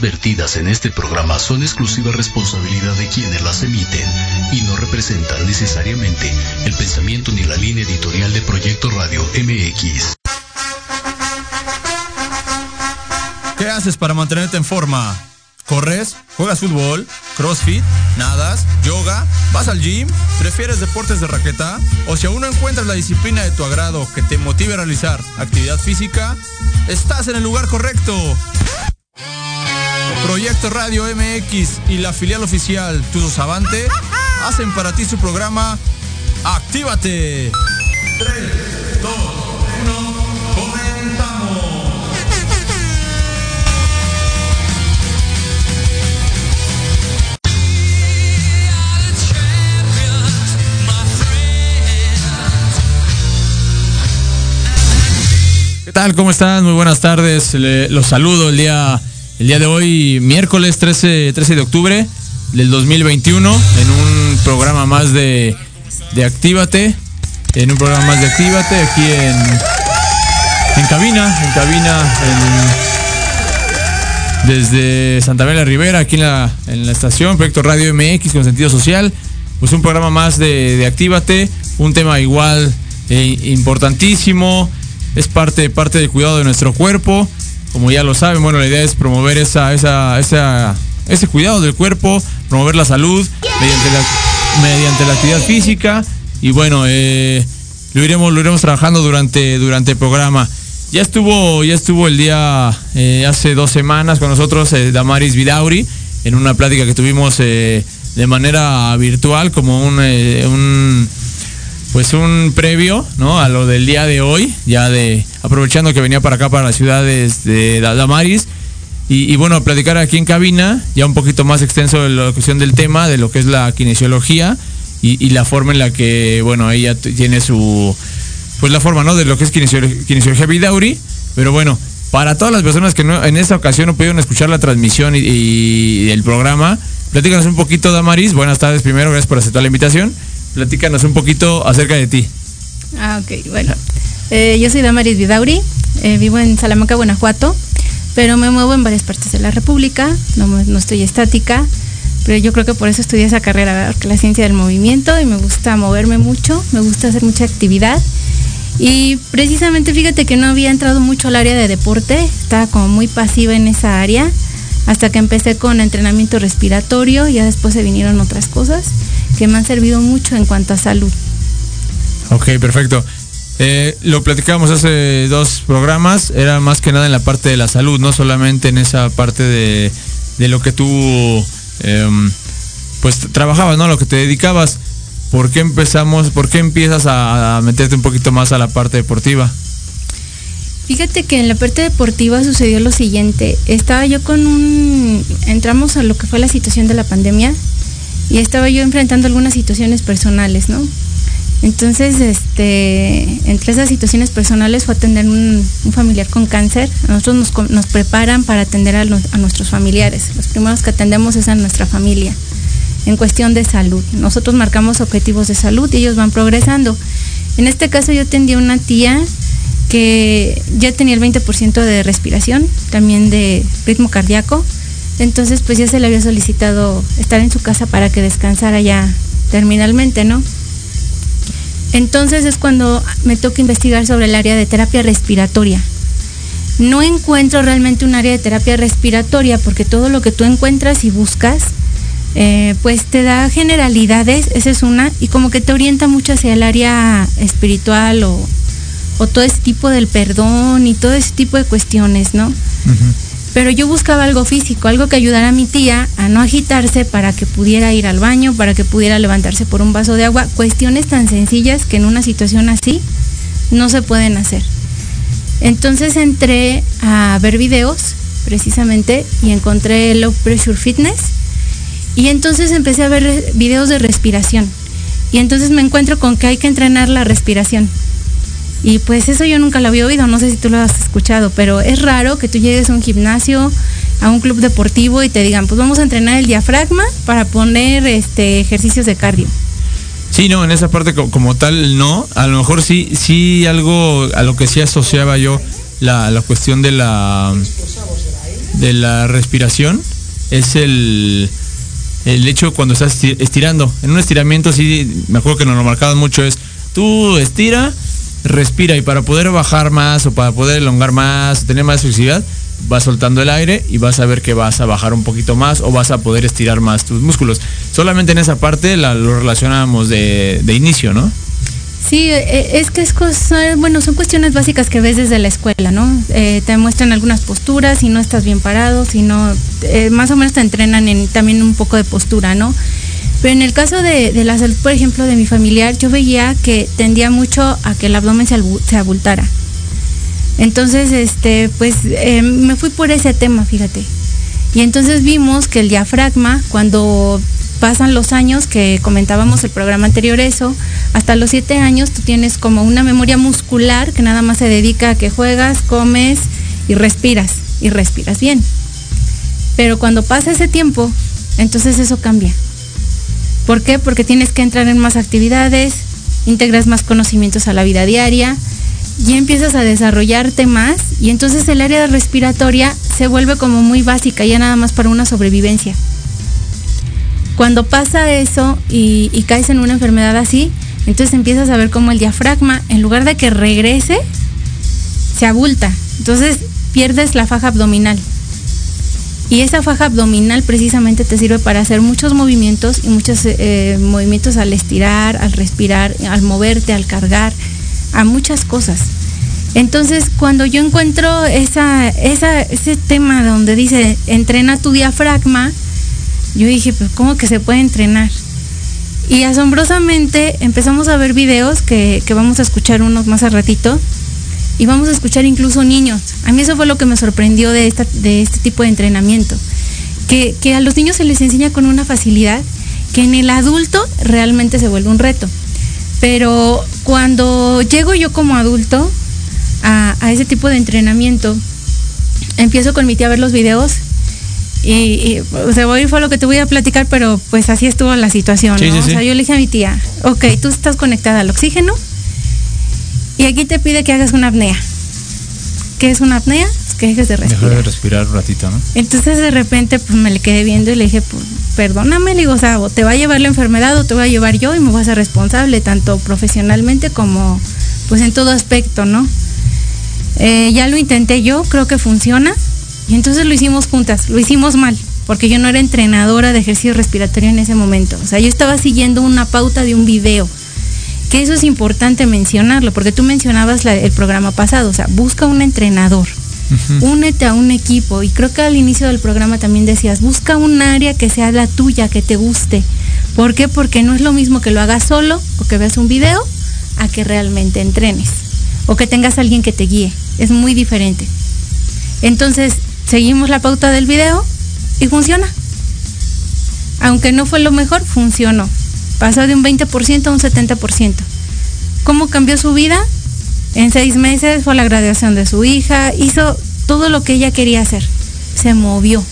vertidas en este programa son exclusiva responsabilidad de quienes las emiten y no representan necesariamente el pensamiento ni la línea editorial de Proyecto Radio MX. ¿Qué haces para mantenerte en forma? ¿Corres? ¿Juegas fútbol? ¿Crossfit? ¿Nadas? ¿Yoga? ¿Vas al gym? ¿Prefieres deportes de raqueta? ¿O si aún no encuentras la disciplina de tu agrado que te motive a realizar actividad física? Estás en el lugar correcto. Proyecto Radio MX y la filial oficial Tudo Avante hacen para ti su programa Actívate. 3, 2, ¿Qué tal? ¿Cómo están? Muy buenas tardes. los saludo el día el día de hoy, miércoles 13, 13 de octubre del 2021, en un programa más de, de Actívate, en un programa más de Actívate, aquí en, en cabina, en cabina, desde Santa María Rivera, aquí en la, en la estación, Proyecto Radio MX con sentido social, pues un programa más de, de Actívate, un tema igual eh, importantísimo, es parte, parte del cuidado de nuestro cuerpo como ya lo saben, bueno, la idea es promover esa, esa, esa, ese cuidado del cuerpo, promover la salud mediante la, mediante la actividad física y bueno, eh, lo iremos, lo iremos trabajando durante, durante el programa. Ya estuvo, ya estuvo el día eh, hace dos semanas con nosotros eh, Damaris Vidauri en una plática que tuvimos de manera virtual como un, un pues un previo, ¿no? A lo del día de hoy, ya de aprovechando que venía para acá para las ciudades de Damaris. Y, bueno, platicar aquí en cabina, ya un poquito más extenso de la cuestión del tema, de lo que es la kinesiología y, la forma en la que, bueno, ella tiene su, pues la forma, ¿no? De lo que es kinesiología, kinesiología Vidauri. Pero bueno, para todas las personas que no, en esta ocasión no pudieron escuchar la transmisión y, el programa, platícanos un poquito, Damaris. Buenas tardes primero, gracias por aceptar la invitación. Platícanos un poquito acerca de ti. Ah, ok, bueno. Eh, yo soy Damaris Vidauri, eh, vivo en Salamanca, Guanajuato, pero me muevo en varias partes de la República, no, estoy estática, pero yo creo que por eso estudié esa carrera, la ciencia del movimiento, y me gusta moverme mucho, me gusta hacer mucha actividad. Y precisamente fíjate que no había entrado mucho al área de deporte, estaba como muy pasiva en esa área, hasta que empecé con entrenamiento respiratorio, ya después se vinieron otras cosas que me han servido mucho en cuanto a salud. Ok, perfecto. Eh, lo platicábamos hace dos programas, era más que nada en la parte de la salud, no solamente en esa parte de, de lo que tú em, pues trabajabas, ¿no? Lo que te dedicabas. ¿Por qué empezamos, por qué empiezas a, meterte un poquito más a la parte deportiva? Fíjate que en la parte deportiva sucedió lo siguiente. Estaba yo con un. Entramos a lo que fue la situación de la pandemia y estaba yo enfrentando algunas situaciones personales, ¿no? Entonces, este, entre esas situaciones personales fue atender un, un familiar con cáncer. Nosotros nos, nos preparan para atender a, a, nuestros familiares. Los primeros que atendemos es a nuestra familia en cuestión de salud. Nosotros marcamos objetivos de salud y ellos van progresando. En este caso yo atendí a una tía que ya tenía el 20% de respiración, también de ritmo cardíaco. Entonces, pues ya se le había solicitado estar en su casa para que descansara ya terminalmente, ¿no? Entonces es cuando me toca investigar sobre el área de terapia respiratoria. No encuentro realmente un área de terapia respiratoria porque todo lo que tú encuentras y buscas, eh, pues te da generalidades, esa es una, y como que te orienta mucho hacia el área espiritual o, o todo ese tipo del perdón y todo ese tipo de cuestiones, ¿no? Pero yo buscaba algo físico, algo que ayudara a mi tía a no agitarse para que pudiera ir al baño, para que pudiera levantarse por un vaso de agua, cuestiones tan sencillas que en una situación así no se pueden hacer. Entonces entré a ver videos precisamente y encontré Low Pressure Fitness. Y entonces empecé a ver videos de respiración. Y entonces me encuentro con que hay que entrenar la respiración y pues eso yo nunca lo había oído, no sé si tú lo has escuchado, pero es raro que tú llegues a un gimnasio, a un club deportivo y te digan, pues vamos a entrenar el diafragma para poner este ejercicios de cardio. Sí, no, en esa parte como, tal no. A lo mejor sí, sí algo a lo que sí asociaba yo la, la cuestión de la de la respiración es el el hecho cuando estás estirando. En un estiramiento sí, me acuerdo que nos lo marcaban mucho es tú estira respira y para poder bajar más o para poder elongar más, tener más flexibilidad, vas soltando el aire y vas a ver que vas a bajar un poquito más o vas a poder estirar más tus músculos. Solamente en esa parte la, lo relacionamos de, inicio, ¿no? Sí, e, es que es cosa, bueno, son cuestiones básicas que ves desde la escuela, ¿no? Eh, te muestran algunas posturas, y no estás bien parado, si no, eh, más o menos te entrenan en también un poco de postura, ¿no? Pero en el caso de, la salud, por ejemplo, de mi familiar, yo veía que tendía mucho a que el abdomen se, abultara. Entonces, este, pues eh, me fui por ese tema, fíjate. Y entonces vimos que el diafragma, cuando pasan los años, que comentábamos el programa anterior eso, hasta los siete años tú tienes como una memoria muscular que nada más se dedica a que juegas, comes y respiras, y respiras bien. Pero cuando pasa ese tiempo, entonces eso cambia. ¿Por qué? Porque tienes que entrar en más actividades, integras más conocimientos a la vida diaria y empiezas a desarrollarte más y entonces el área respiratoria se vuelve como muy básica, ya nada más para una sobrevivencia. Cuando pasa eso y, caes en una enfermedad así, entonces empiezas a ver cómo el diafragma, en lugar de que regrese, se abulta. Entonces pierdes la faja abdominal. Y esa faja abdominal precisamente te sirve para hacer muchos movimientos y muchos eh, movimientos al estirar, al respirar, al moverte, al cargar, a muchas cosas. Entonces, cuando yo encuentro ese tema donde dice entrena tu diafragma, yo dije, pues ¿cómo que se puede entrenar? Y asombrosamente empezamos a ver videos que, que vamos a escuchar unos más a ratito, y vamos a escuchar incluso niños. A mí eso fue lo que me sorprendió de, esta, de este tipo de entrenamiento, que, a los niños se les enseña con una facilidad que en el adulto realmente se vuelve un reto. Pero cuando llego yo como adulto a, ese tipo de entrenamiento, empiezo con mi tía a ver los videos y, o sea, voy fue lo que te voy a platicar, pero pues así estuvo la situación. O sea, yo le dije a mi tía, ok, tú estás conectada al oxígeno, y aquí te pide que hagas una apnea. ¿Qué es una apnea? Pues que dejes de respirar. de respirar un ratito, ¿no? Entonces de repente pues me le quedé viendo y le dije, pues perdóname, le digo, o sea, te va a llevar la enfermedad o te voy a llevar yo y me voy a ser responsable, tanto profesionalmente como pues en todo aspecto, ¿no? Eh, ya lo intenté yo, creo que funciona. Y entonces lo hicimos juntas, lo hicimos mal, porque yo no era entrenadora de ejercicio respiratorio en ese momento. O sea, yo estaba siguiendo una pauta de un video. Que eso es importante mencionarlo, porque tú mencionabas el programa pasado, o sea, busca un entrenador, únete a un equipo. Y creo que al inicio del programa también decías, busca un área que sea la tuya, que te guste. ¿Por qué? Porque no es lo mismo que lo hagas solo o que veas un video a que realmente entrenes o que tengas alguien que te guíe. Es muy diferente. Entonces, seguimos la pauta del video y funciona. Aunque no fue lo mejor, funcionó. Pasó de un 20% a un 70%. ¿Cómo cambió su vida? En seis meses fue la graduación de su hija, hizo todo lo que ella quería hacer. Se movió,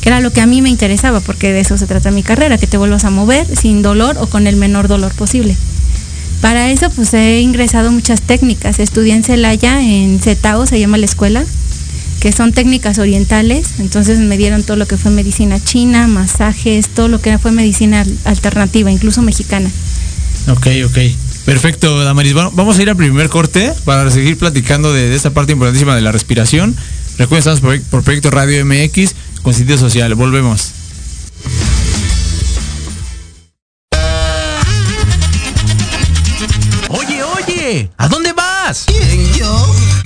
que era lo que a mí me interesaba, porque de eso se trata mi carrera, que te vuelvas a mover sin dolor o con el menor dolor posible. Para eso pues he ingresado muchas técnicas. Estudié en Celaya, en CETAO se llama la escuela, que son técnicas orientales. Entonces me dieron todo lo que fue medicina china, masajes, todo lo que fue medicina alternativa, incluso mexicana. Ok, ok. Perfecto, Damaris. Bueno, vamos a ir al primer corte para seguir platicando de, esta parte importantísima de la respiración. Recuerden, estamos por, por Proyecto Radio MX con sitio social. Volvemos. ¿A dónde vas? ¿Quién, yo?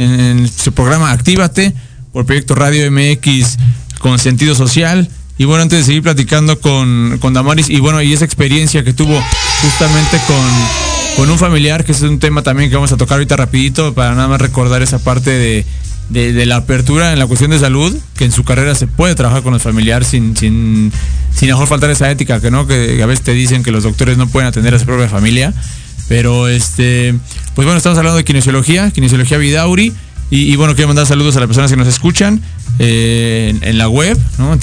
En, su programa Actívate por Proyecto Radio MX con sentido social. Y bueno, antes de seguir platicando con, con Damaris y bueno, y esa experiencia que tuvo justamente con, con un familiar, que es un tema también que vamos a tocar ahorita rapidito para nada más recordar esa parte de, de, la apertura en la cuestión de salud, que en su carrera se puede trabajar con los familiares sin, sin, sin mejor faltar esa ética, que no, que a veces te dicen que los doctores no pueden atender a su propia familia. Pero este, pues bueno, estamos hablando de kinesiología, kinesiología Vidauri. Y, bueno, quiero mandar saludos a las personas que nos escuchan eh, en, la web, ¿no? en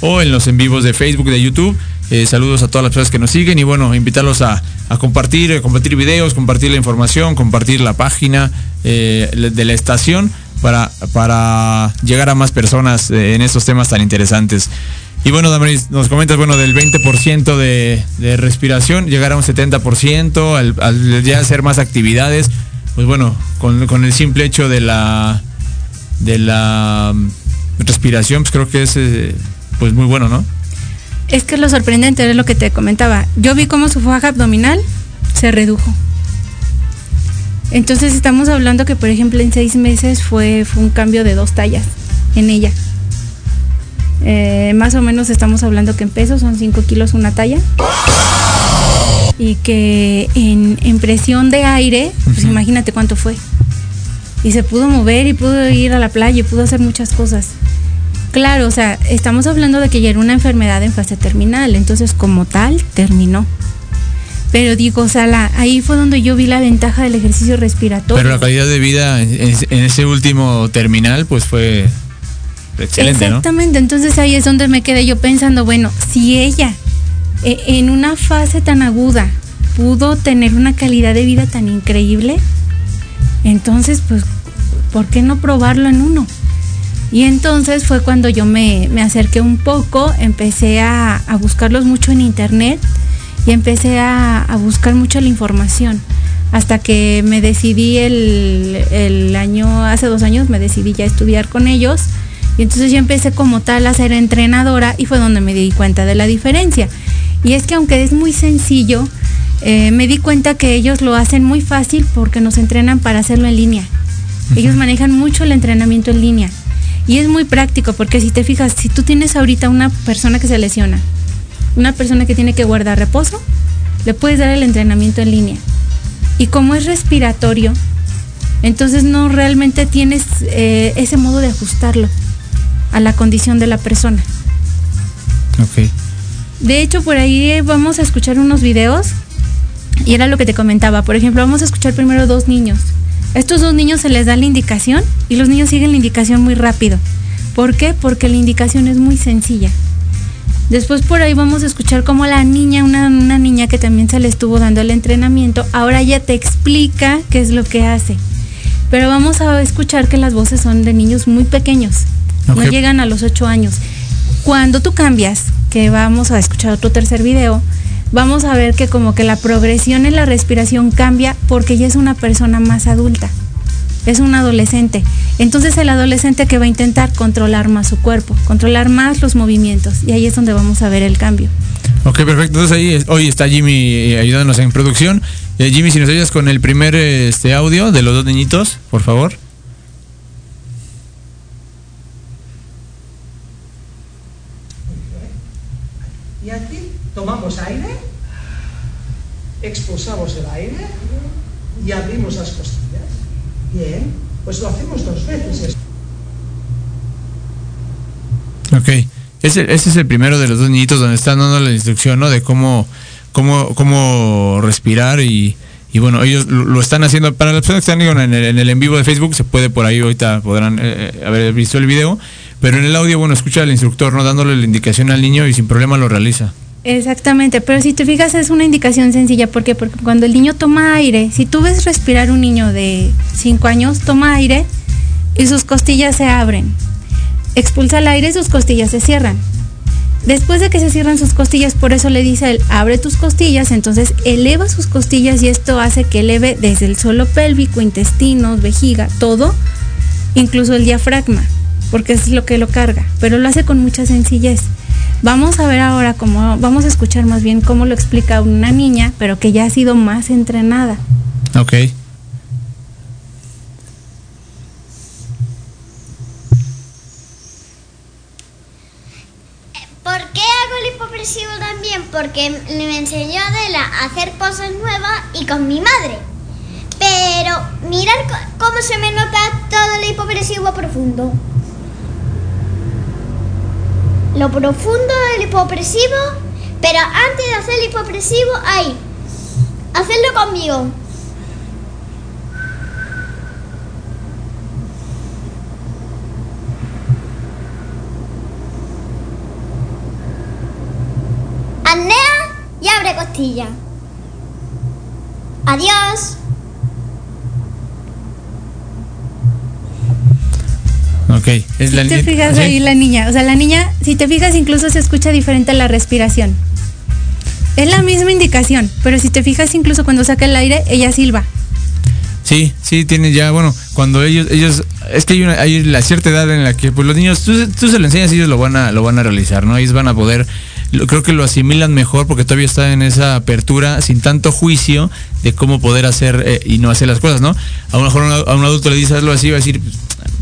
o en los en vivos de Facebook, de YouTube. Eh, saludos a todas las personas que nos siguen y bueno, invitarlos a, compartir, a compartir videos, compartir la información, compartir la página eh, de la estación para, para llegar a más personas en estos temas tan interesantes. Y bueno, Damaris, nos comentas, bueno, del 20% de, respiración, llegar a un 70%, al, ya hacer más actividades. pues bueno, con, con el simple hecho de la de la mm, respiración, pues creo que es eh, pues muy bueno, ¿no? Es que lo sorprendente es lo que te comentaba. Yo vi cómo su faja abdominal se redujo. Entonces estamos hablando que, por ejemplo, en seis meses fue, fue un cambio de dos tallas en ella. Eh, más o menos estamos hablando que en pesos son 5 kilos una talla. Y que en, en presión de aire, pues imagínate cuánto fue. Y se pudo mover y pudo ir a la playa y pudo hacer muchas cosas. Claro, o sea, estamos hablando de que ya era una enfermedad en fase terminal, entonces como tal terminó. Pero digo, o sea, la- ahí fue donde yo vi la ventaja del ejercicio respiratorio. Pero la calidad de vida en ese último terminal, pues fue excelente. Exactamente, entonces ahí es donde me quedé yo pensando, bueno, si ella eh, en una fase tan aguda pudo tener una calidad de vida tan increíble, entonces pues, ¿por qué no probarlo en uno? Y entonces fue cuando yo me, me acerqué un poco, empecé a, a buscarlos mucho en internet y empecé a, a buscar mucho la información. Hasta que me decidí el, el año, hace dos años me decidí ya estudiar con ellos. Y entonces yo empecé como tal a ser entrenadora y fue donde me di cuenta de la diferencia. Y es que aunque es muy sencillo, eh, me di cuenta que ellos lo hacen muy fácil porque nos entrenan para hacerlo en línea. Ellos manejan mucho el entrenamiento en línea. Y es muy práctico porque si te fijas, si tú tienes ahorita una persona que se lesiona, una persona que tiene que guardar reposo, le puedes dar el entrenamiento en línea. Y como es respiratorio, entonces no realmente tienes eh, ese modo de ajustarlo a la condición de la persona. Ok. De hecho, por ahí vamos a escuchar unos videos y era lo que te comentaba. Por ejemplo, vamos a escuchar primero dos niños. A estos dos niños se les da la indicación y los niños siguen la indicación muy rápido. ¿Por qué? Porque la indicación es muy sencilla. Después por ahí vamos a escuchar cómo la niña, una, una niña que también se le estuvo dando el entrenamiento, ahora ya te explica qué es lo que hace. Pero vamos a escuchar que las voces son de niños muy pequeños. No llegan a los 8 años. Cuando tú cambias, que vamos a escuchar otro tercer video, vamos a ver que como que la progresión en la respiración cambia porque ya es una persona más adulta. Es un adolescente. Entonces el adolescente que va a intentar controlar más su cuerpo, controlar más los movimientos. Y ahí es donde vamos a ver el cambio. Ok, perfecto. Entonces ahí hoy está Jimmy eh, ayudándonos en producción. Eh, Jimmy, si nos ayudas con el primer este audio de los dos niñitos, por favor. Y aquí tomamos aire, expulsamos el aire y abrimos las costillas. Bien, pues lo hacemos dos veces. Ok. Ese, ese es el primero de los dos niñitos donde están dando la instrucción, ¿no? De cómo, cómo, cómo respirar y, y bueno, ellos lo, están haciendo. Para las personas que están en el, en el en vivo de Facebook, se puede por ahí, ahorita podrán eh, eh, haber visto el video. Pero en el audio, bueno, escucha al instructor, ¿no? Dándole la indicación al niño y sin problema lo realiza. Exactamente, pero si te fijas es una indicación sencilla, ¿por qué? Porque cuando el niño toma aire, si tú ves respirar un niño de 5 años, toma aire y sus costillas se abren. Expulsa el aire y sus costillas se cierran. Después de que se cierran sus costillas, por eso le dice él, abre tus costillas, entonces eleva sus costillas y esto hace que eleve desde el suelo pélvico, intestinos, vejiga, todo, incluso el diafragma, porque es lo que lo carga, pero lo hace con mucha sencillez. Vamos a ver ahora cómo, vamos a escuchar más bien cómo lo explica una niña, pero que ya ha sido más entrenada. Ok. ¿Por qué hago el hipopresivo también? Porque me enseñó Adela a hacer cosas nuevas y con mi madre. Pero mirar cómo se me nota todo el hipopresivo profundo. Lo profundo del hipopresivo, pero antes de hacer el hipopresivo, ahí. Hacerlo conmigo. Apnea y abre costilla. Adiós. Ok. Es Si la te fijas ¿sí? ahí la niña, o sea, la niña, si te fijas incluso se escucha diferente la respiración. Es la misma indicación, pero si te fijas incluso cuando saca el aire, ella silba. Sí, Sí, tiene ya, bueno, cuando ellos, ellos, es que hay, una, hay la cierta edad en la que pues los niños, tú, tú se lo enseñas y ellos lo van a, lo van a realizar, ¿no? Ellos van a poder, creo que lo asimilan mejor porque todavía está en esa apertura sin tanto juicio de cómo poder hacer eh, y no hacer las cosas, ¿no? A lo mejor a un- a un adulto le dices hazlo así, va a decir,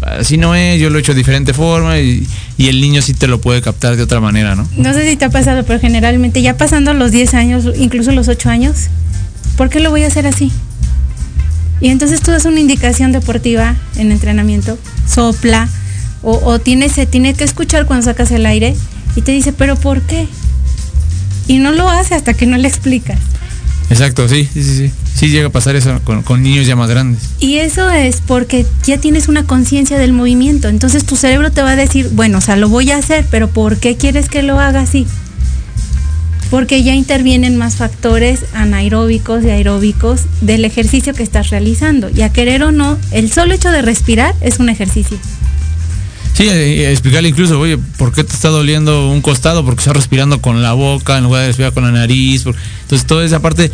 así no es, yo lo he hecho de diferente forma y, y el niño sí te lo puede captar de otra manera, ¿no? No sé si te ha pasado, pero generalmente ya pasando los 10 años, incluso los 8 años, ¿por qué lo voy a hacer así? Y entonces tú das una indicación deportiva en entrenamiento, sopla, o, o tiene, se tiene que escuchar cuando sacas el aire y te dice, pero ¿por qué? Y no lo hace hasta que no le explicas. Exacto, sí, sí, sí, sí. Llega a pasar eso con, con niños ya más grandes. Y eso es porque ya tienes una conciencia del movimiento. Entonces tu cerebro te va a decir, bueno, o sea, lo voy a hacer, pero ¿por qué quieres que lo haga así? Porque ya intervienen más factores anaeróbicos y aeróbicos del ejercicio que estás realizando. Y a querer o no, el solo hecho de respirar es un ejercicio. Sí, eh, eh, explicarle incluso, oye, ¿por qué te está doliendo un costado? Porque estás respirando con la boca en lugar de respirar con la nariz. Entonces, toda esa parte,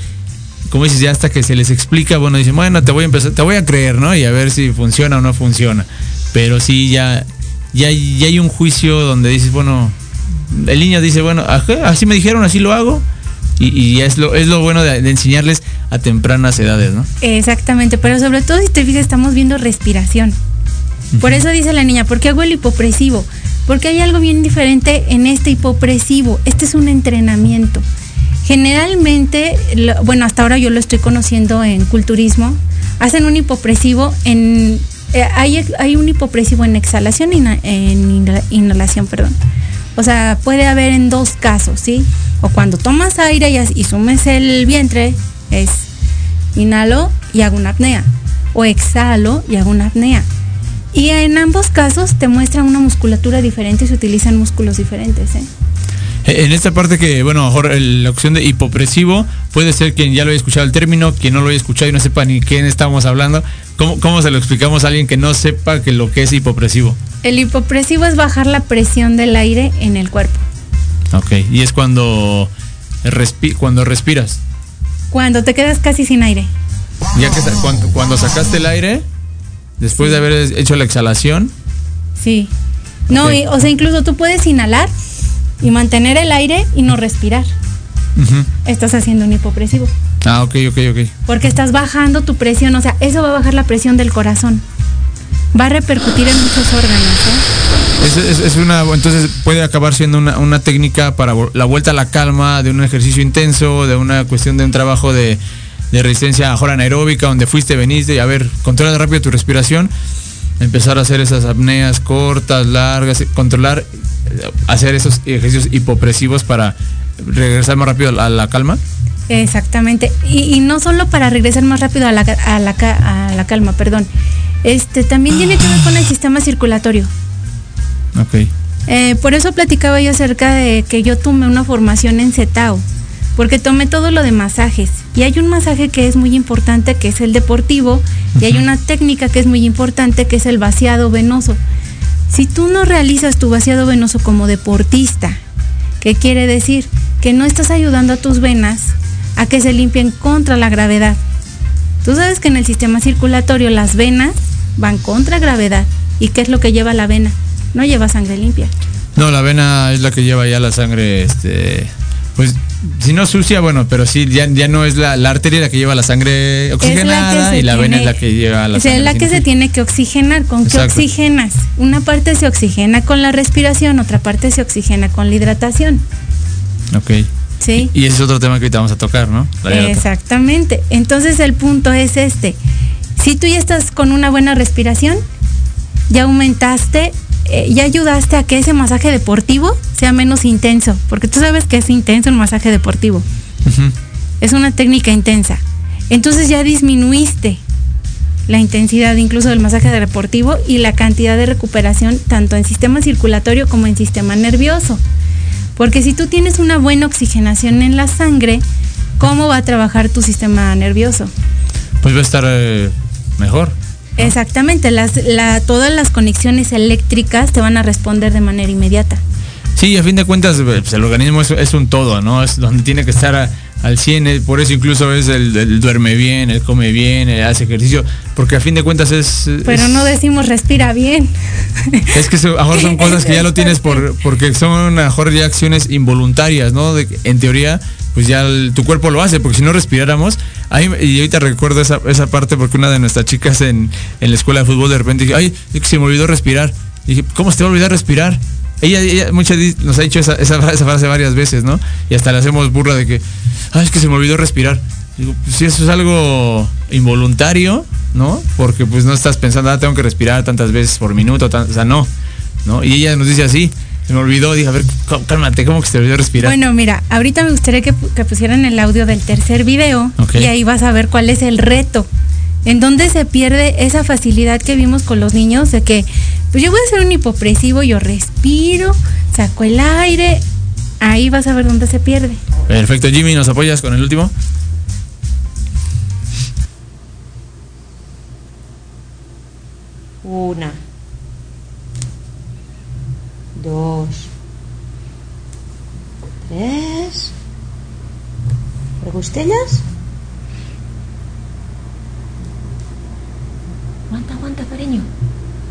como dices, ya hasta que se les explica, bueno, dicen, bueno, te voy a empezar, te voy a creer, ¿no? Y a ver si funciona o no funciona. Pero sí, ya, ya, ya hay un juicio donde dices, bueno, el niño dice, bueno, ajá, así me dijeron, así lo hago. Y, y es lo, es lo bueno de, de enseñarles a tempranas edades, ¿no? Exactamente, pero sobre todo si te fijas, estamos viendo respiración. Por eso dice la niña, ¿por qué hago el hipopresivo? Porque hay algo bien diferente en este hipopresivo. Este es un entrenamiento. Generalmente, bueno, hasta ahora yo lo estoy conociendo en culturismo, hacen un hipopresivo en... eh, hay, hay un hipopresivo en exhalación y en inhala- inhalación, perdón. O sea, puede haber en dos casos, ¿sí? O cuando tomas aire y, sumes el vientre, es inhalo y hago una apnea. O exhalo y hago una apnea. Y en ambos casos te muestra una musculatura diferente y se utilizan músculos diferentes. ¿eh? Eh, En esta parte que, bueno, el- la opción de hipopresivo puede ser quien ya lo haya escuchado el término, quien no lo haya escuchado y no sepa ni quién estamos hablando. ¿Cómo, cómo se lo explicamos a alguien que no sepa que lo que es hipopresivo? El hipopresivo es bajar la presión del aire en el cuerpo. Ok, y es cuando, respi- cuando respiras. Cuando te quedas casi sin aire. Ya que cuando, cuando sacaste el aire, después de haber hecho la exhalación, Sí. No, y- o sea, incluso tú puedes inhalar y mantener el aire y no respirar. Estás haciendo un hipopresivo. ah, ok, ok, ok. Porque estás bajando tu presión. O sea, eso va a bajar la presión del corazón. Va a repercutir en muchos órganos. ¿eh? Es, es- es una, entonces puede acabar siendo una, una técnica para la vuelta a la calma, de un ejercicio intenso, de una cuestión de un trabajo de, de resistencia mejor anaeróbica, donde fuiste, veniste, y a ver, controla rápido tu respiración, empezar a hacer esas apneas cortas, largas, controlar, hacer esos ejercicios hipopresivos para regresar más rápido a la calma. Exactamente. Y, y no solo para regresar más rápido a la, a la, a la calma, perdón. Este también tiene que ver con el sistema circulatorio. Ok. Eh, por eso platicaba yo acerca de que yo tomé una formación en CETAO, porque tomé todo lo de masajes. Y hay un masaje que es muy importante, que es el deportivo, y hay una técnica que es muy importante, que es el vaciado venoso. Si tú no realizas tu vaciado venoso como deportista, ¿qué quiere decir? Que no estás ayudando a tus venas a que se limpien contra la gravedad. Tú sabes que en el sistema circulatorio las venas van contra gravedad. ¿Y qué es lo que lleva la vena? No lleva sangre limpia. No, la vena es la que lleva ya la sangre, este, pues, si no sucia, bueno, pero sí, ya, ya no es la, la arteria la que lleva la sangre oxigenada y la vena es tiene- la que lleva la o sea, sangre. es la que se tiene que oxigenar. ¿Con qué oxigenas? Una parte se oxigena con la respiración, otra parte se oxigena con la hidratación. Ok. ¿Sí? Y ese es otro tema que ahorita vamos a tocar, ¿no? Exactamente. Entonces el punto es este. Si tú ya estás con una buena respiración, ya aumentaste, eh, ya ayudaste a que ese masaje deportivo sea menos intenso, porque tú sabes que es intenso un masaje deportivo. Es una técnica intensa. Entonces ya disminuiste la intensidad incluso del masaje deportivo y la cantidad de recuperación tanto en sistema circulatorio como en sistema nervioso. Porque si tú tienes una buena oxigenación en la sangre, ¿cómo va a trabajar tu sistema nervioso? Pues va a estar eh, mejor. Exactamente, las, la- todas las conexiones eléctricas te van a responder de manera inmediata. Sí, a fin de cuentas, pues, el organismo es, es un todo, ¿no? Es donde tiene que estar a- al 100, eh, por eso incluso es el, el duerme bien, el come bien, el hace ejercicio, porque a fin de cuentas es... Pero es- no decimos respira bien. Es que eso- a lo mejor son cosas que ya lo tienes por porque son a lo mejor ya acciones involuntarias, ¿no? De en teoría, pues ya tu cuerpo lo hace, porque si no respiráramos, ahí, y ahorita recuerdo esa, esa parte porque una de nuestras chicas en, en la escuela de fútbol de repente dije, ay, se me olvidó respirar. Y dije, ¿cómo se te va a olvidar respirar? Ella, ella muchas nos ha dicho esa, esa, fra- esa frase varias veces, ¿no? Y hasta le hacemos burla de que, ay, es que se me olvidó respirar. Digo, pues si eso es algo involuntario, ¿no? Porque pues no estás pensando, ah, tengo que respirar tantas veces por minuto, o sea, no, ¿no? Y ella nos dice así, se me olvidó, dije, a ver, cá- cálmate, ¿cómo que se te olvidó respirar? Bueno, mira, ahorita me gustaría que, pu- que pusieran el audio del tercer video y ahí vas a ver cuál es el reto. En dónde se pierde esa facilidad que vimos con los niños de que, pues yo voy a hacer un hipopresivo, yo respiro, saco el aire, ahí vas a ver dónde se pierde. Perfecto, Jimmy, ¿nos apoyas con el último? Una. Dos. Tres. ¿Regustellas? Aguanta, aguanta, cariño.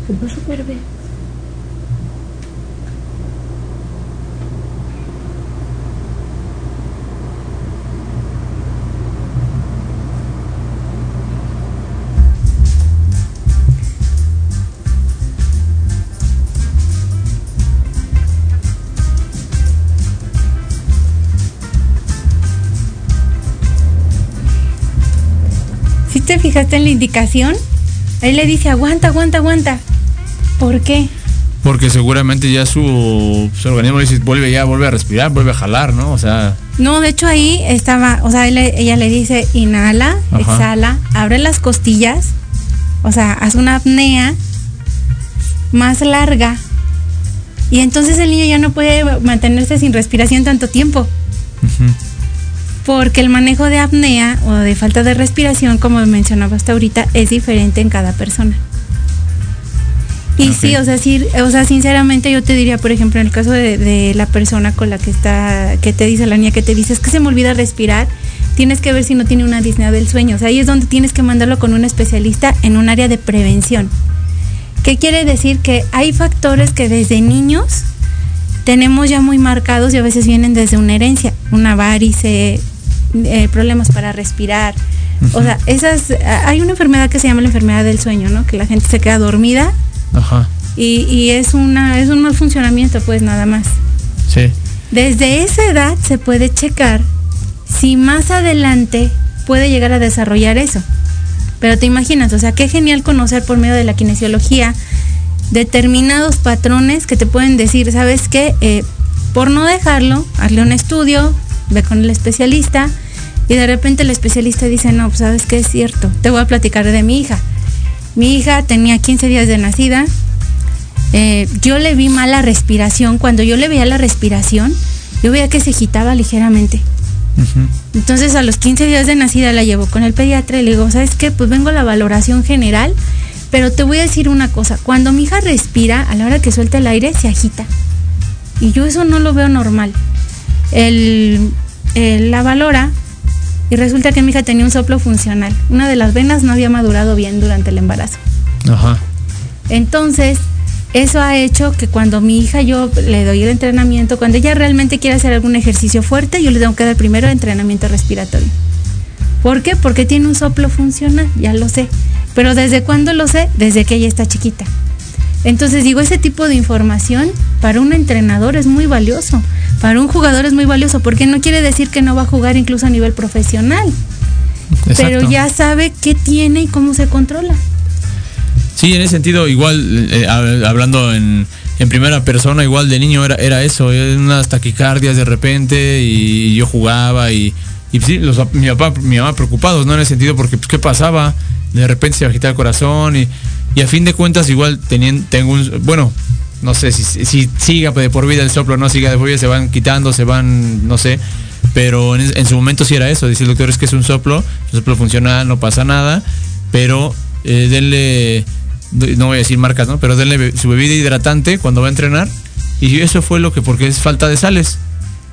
Que va súper te fijaste en la indicación, ahí le dice aguanta, aguanta, aguanta. ¿Por qué? Porque seguramente ya su, su organismo dice, vuelve ya, vuelve a respirar, vuelve a jalar, ¿no? O sea, No, de hecho ahí estaba, o sea, él ella le dice, inhala, Ajá. exhala, abre las costillas, o sea, haz una apnea más larga. Y entonces el niño ya no puede mantenerse sin respiración tanto tiempo. Porque el manejo de apnea o de falta de respiración, como mencionaba hasta ahorita, es diferente en cada persona. Y sí, o sea, sí, o sea, sinceramente yo te diría, por ejemplo, en el caso de, de la persona con la que está, que te dice la niña que te dice, es que se me olvida respirar, tienes que ver si no tiene una disnea del sueño. O sea, ahí es donde tienes que mandarlo con un especialista en un área de prevención. ¿Qué quiere decir? Que hay factores que desde niños tenemos ya muy marcados y a veces vienen desde una herencia, una varice, eh, problemas para respirar. O sea, esas, hay una enfermedad que se llama la enfermedad del sueño, ¿no? Que la gente se queda dormida ajá, y, y es una es un mal funcionamiento, pues nada más. sí, Desde esa edad se puede checar si más adelante puede llegar a desarrollar eso. Pero te imaginas, o sea, qué genial conocer por medio de la kinesiología determinados patrones que te pueden decir, ¿sabes qué? Eh, por no dejarlo, hazle un estudio, ve con el especialista y de repente el especialista dice, no, pues sabes qué es cierto, te voy a platicar de mi hija. Mi hija tenía 15 días de nacida, eh, yo le vi mala respiración, cuando yo le veía la respiración, yo veía que se agitaba ligeramente. Entonces a los 15 días de nacida la llevo con el pediatra y le digo, ¿sabes qué? Pues vengo a la valoración general, pero te voy a decir una cosa, cuando mi hija respira, a la hora que suelta el aire, se agita. Y yo eso no lo veo normal. Él, él la valora y resulta que mi hija tenía un soplo funcional. Una de las venas no había madurado bien durante el embarazo. ajá, Entonces, eso ha hecho que cuando mi hija yo le doy el entrenamiento, cuando ella realmente quiere hacer algún ejercicio fuerte, yo le tengo que dar primero entrenamiento respiratorio. ¿Por qué? Porque tiene un soplo funcional, ya lo sé. Pero ¿desde cuándo lo sé? Desde que ella está chiquita. Entonces digo, ese tipo de información para un entrenador es muy valioso, para un jugador es muy valioso, porque no quiere decir que no va a jugar incluso a nivel profesional, pero ya sabe qué tiene y cómo se controla. Sí, en ese sentido, igual, eh, hab- hablando en, en primera persona, igual de niño era, era eso, eh, unas taquicardias de repente y yo jugaba y, y sí, los, mi, papá, mi mamá preocupados, ¿no? En ese sentido, porque pues, ¿qué pasaba? De repente se agitaba el corazón y, y a fin de cuentas igual tenían, tengo un, bueno, no sé si, si siga de por vida el soplo no siga de por vida, se van quitando, se van, no sé, pero en, su momento sí era eso, dice el doctor es que es un soplo, el soplo funciona, no pasa nada, pero eh, denle, no voy a decir marcas, ¿no? Pero denle su bebida hidratante cuando va a entrenar y eso fue lo que, porque es falta de sales,